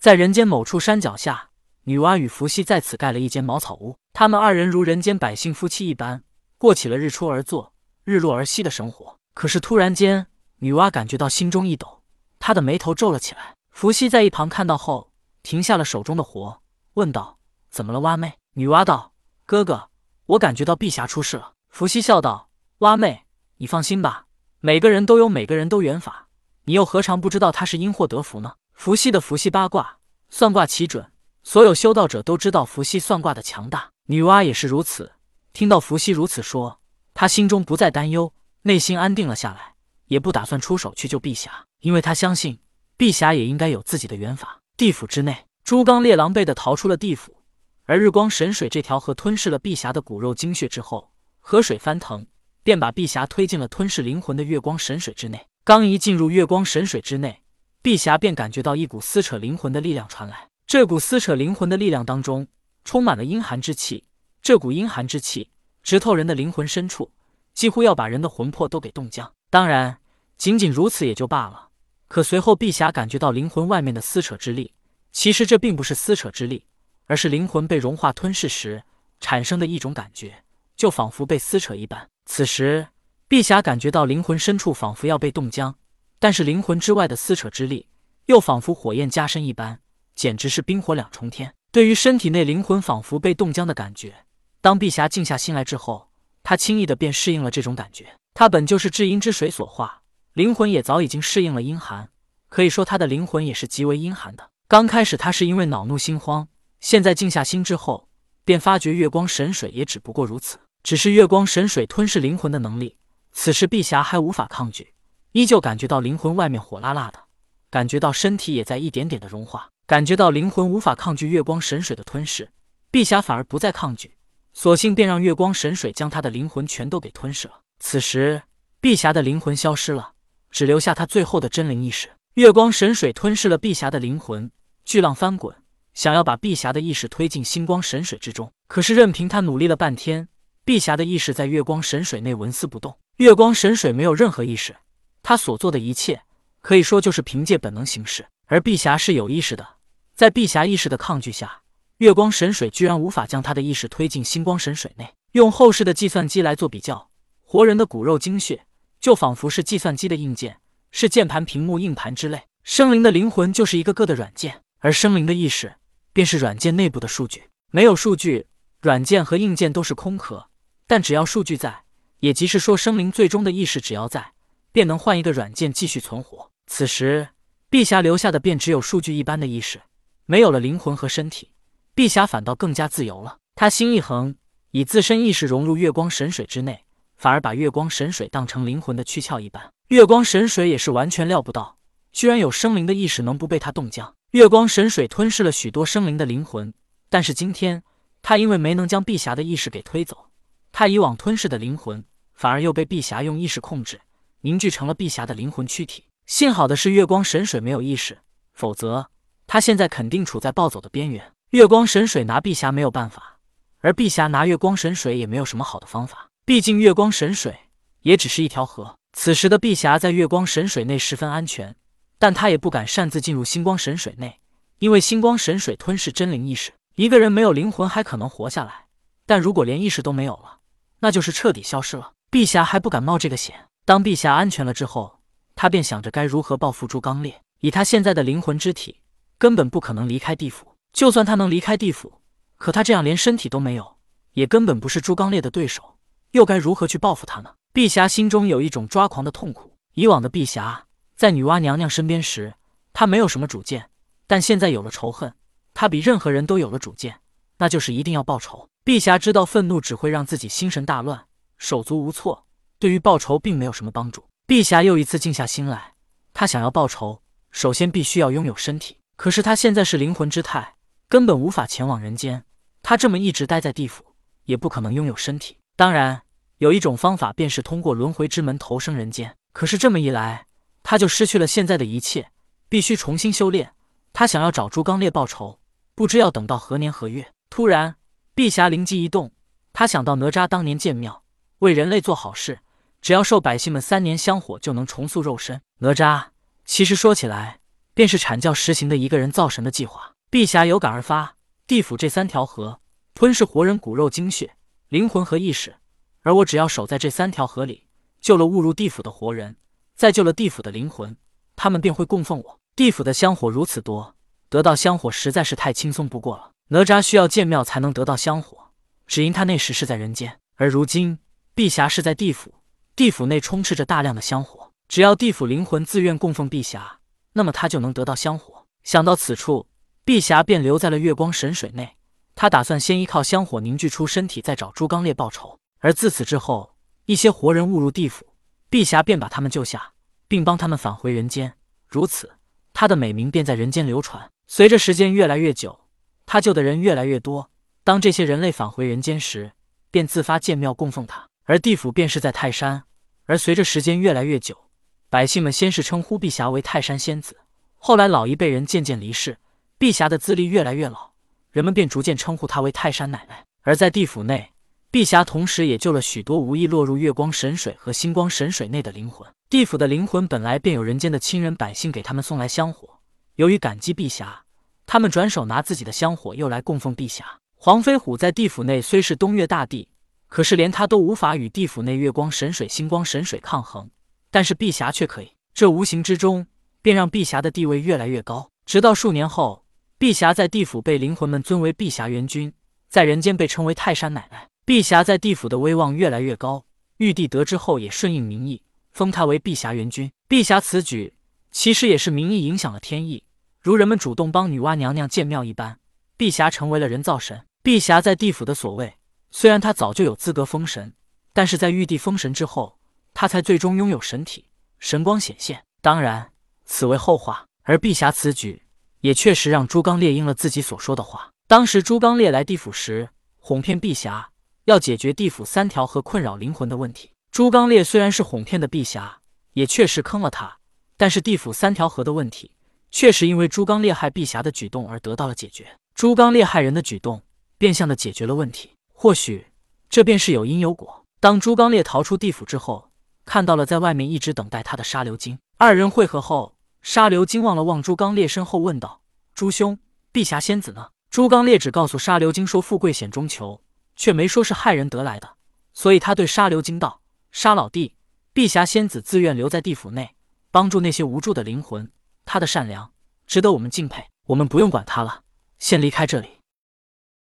在人间某处山脚下，女娲与伏羲在此盖了一间茅草屋。他们二人如人间百姓夫妻一般，过起了日出而作、日落而息的生活。可是突然间，女娲感觉到心中一抖，她的眉头皱了起来。伏羲在一旁看到后，停下了手中的活，问道：“怎么了，蛙妹？”女娲道：“哥哥，我感觉到碧霞出事了。”伏羲笑道：“蛙妹，你放心吧，每个人都有每个人都缘法，你又何尝不知道他是因祸得福呢？”伏羲的伏羲八卦算卦奇准，所有修道者都知道伏羲算卦的强大，女娲也是如此。听到伏羲如此说，她心中不再担忧，内心安定了下来，也不打算出手去救碧霞，因为她相信。碧霞也应该有自己的缘法。地府之内，朱刚烈狼狈地逃出了地府，而日光神水这条河吞噬了碧霞的骨肉精血之后，河水翻腾，便把碧霞推进了吞噬灵魂的月光神水之内。刚一进入月光神水之内，碧霞便感觉到一股撕扯灵魂的力量传来。这股撕扯灵魂的力量当中，充满了阴寒之气。这股阴寒之气直透人的灵魂深处，几乎要把人的魂魄都给冻僵。当然，仅仅如此也就罢了。可随后，碧霞感觉到灵魂外面的撕扯之力。其实这并不是撕扯之力，而是灵魂被融化吞噬时产生的一种感觉，就仿佛被撕扯一般。此时，碧霞感觉到灵魂深处仿佛要被冻僵，但是灵魂之外的撕扯之力又仿佛火焰加深一般，简直是冰火两重天。对于身体内灵魂仿佛被冻僵的感觉，当碧霞静下心来之后，她轻易的便适应了这种感觉。她本就是至阴之水所化。灵魂也早已经适应了阴寒，可以说她的灵魂也是极为阴寒的。刚开始她是因为恼怒心慌，现在静下心之后，便发觉月光神水也只不过如此。只是月光神水吞噬灵魂的能力，此时碧霞还无法抗拒，依旧感觉到灵魂外面火辣辣的，感觉到身体也在一点点的融化，感觉到灵魂无法抗拒月光神水的吞噬，碧霞反而不再抗拒，索性便让月光神水将她的灵魂全都给吞噬了。此时，碧霞的灵魂消失了。只留下她最后的真灵意识。月光神水吞噬了碧霞的灵魂，巨浪翻滚，想要把碧霞的意识推进星光神水之中。可是任凭他努力了半天，碧霞的意识在月光神水内纹丝不动。月光神水没有任何意识，他所做的一切可以说就是凭借本能行事。而碧霞是有意识的，在碧霞意识的抗拒下，月光神水居然无法将他的意识推进星光神水内。用后世的计算机来做比较，活人的骨肉精血。就仿佛是计算机的硬件，是键盘、屏幕、硬盘之类。生灵的灵魂就是一个个的软件，而生灵的意识便是软件内部的数据。没有数据，软件和硬件都是空壳。但只要数据在，也即是说，生灵最终的意识只要在，便能换一个软件继续存活。此时，碧霞留下的便只有数据一般的意识，没有了灵魂和身体，碧霞反倒更加自由了。她心一横，以自身意识融入月光神水之内。反而把月光神水当成灵魂的躯壳一般，月光神水也是完全料不到，居然有生灵的意识能不被他冻僵。月光神水吞噬了许多生灵的灵魂，但是今天他因为没能将碧霞的意识给推走，他以往吞噬的灵魂反而又被碧霞用意识控制，凝聚成了碧霞的灵魂躯体。幸好的是月光神水没有意识，否则他现在肯定处在暴走的边缘。月光神水拿碧霞没有办法，而碧霞拿月光神水也没有什么好的方法。毕竟月光神水也只是一条河。此时的碧霞在月光神水内十分安全，但她也不敢擅自进入星光神水内，因为星光神水吞噬真灵意识。一个人没有灵魂还可能活下来，但如果连意识都没有了，那就是彻底消失了。碧霞还不敢冒这个险。当碧霞安全了之后，她便想着该如何报复朱刚烈。以他现在的灵魂之体，根本不可能离开地府。就算他能离开地府，可他这样连身体都没有，也根本不是朱刚烈的对手。又该如何去报复他呢？碧霞心中有一种抓狂的痛苦。以往的碧霞在女娲娘娘身边时，她没有什么主见，但现在有了仇恨，她比任何人都有了主见，那就是一定要报仇。碧霞知道愤怒只会让自己心神大乱，手足无措，对于报仇并没有什么帮助。碧霞又一次静下心来，她想要报仇，首先必须要拥有身体。可是她现在是灵魂之态，根本无法前往人间。她这么一直待在地府，也不可能拥有身体。当然，有一种方法，便是通过轮回之门投生人间。可是这么一来，他就失去了现在的一切，必须重新修炼。他想要找朱刚烈报仇，不知要等到何年何月。突然，碧霞灵机一动，他想到哪吒当年建庙，为人类做好事，只要受百姓们三年香火，就能重塑肉身。哪吒其实说起来，便是阐教实行的一个人造神的计划。碧霞有感而发，地府这三条河吞噬活人骨肉精血、灵魂和意识，而我只要守在这三条河里，救了误入地府的活人，再救了地府的灵魂，他们便会供奉我。地府的香火如此多，得到香火实在是太轻松不过了。哪吒需要建庙才能得到香火，只因他那时是在人间，而如今碧霞是在地府，地府内充斥着大量的香火，只要地府灵魂自愿供奉碧霞，那么他就能得到香火。想到此处。碧霞便留在了月光神水内，他打算先依靠香火凝聚出身体，再找朱刚烈报仇。而自此之后，一些活人误入地府，碧霞便把他们救下，并帮他们返回人间。如此，他的美名便在人间流传。随着时间越来越久，他救的人越来越多。当这些人类返回人间时，便自发建庙供奉他。而地府便是在泰山。而随着时间越来越久，百姓们先是称呼碧霞为泰山仙子，后来老一辈人渐渐离世。碧霞的资历越来越老，人们便逐渐称呼她为泰山奶奶。而在地府内，碧霞同时也救了许多无意落入月光神水和星光神水内的灵魂。地府的灵魂本来便有人间的亲人百姓给他们送来香火，由于感激碧霞，他们转手拿自己的香火又来供奉碧霞。黄飞虎在地府内虽是东岳大帝，可是连他都无法与地府内月光神水、星光神水抗衡，但是碧霞却可以，这无形之中便让碧霞的地位越来越高。直到数年后。碧霞在地府被灵魂们尊为碧霞元君，在人间被称为泰山奶奶。碧霞在地府的威望越来越高，玉帝得知后也顺应民意，封她为碧霞元君。碧霞此举其实也是民意影响了天意，如人们主动帮女娲娘娘建庙一般，碧霞成为了人造神。碧霞在地府的所谓，虽然他早就有资格封神，但是在玉帝封神之后，他才最终拥有神体，神光显现。当然，此为后话。而碧霞此举。也确实让朱刚烈应了自己所说的话。当时朱刚烈来地府时，哄骗碧霞要解决地府三条河困扰灵魂的问题。朱刚烈虽然是哄骗的碧霞，也确实坑了他，但是地府三条河的问题，确实因为朱刚烈害碧霞的举动而得到了解决。朱刚烈害人的举动，变相的解决了问题。或许这便是有因有果。当朱刚烈逃出地府之后，看到了在外面一直等待他的沙流金，二人会合后。沙流金望了望朱刚烈身后，问道：“朱兄，碧霞仙子呢？”朱刚烈只告诉沙流金说：“富贵险中求，却没说是害人得来的。”所以他对沙流金道：“沙老弟，碧霞仙子自愿留在地府内，帮助那些无助的灵魂，她的善良值得我们敬佩。我们不用管她了，先离开这里。”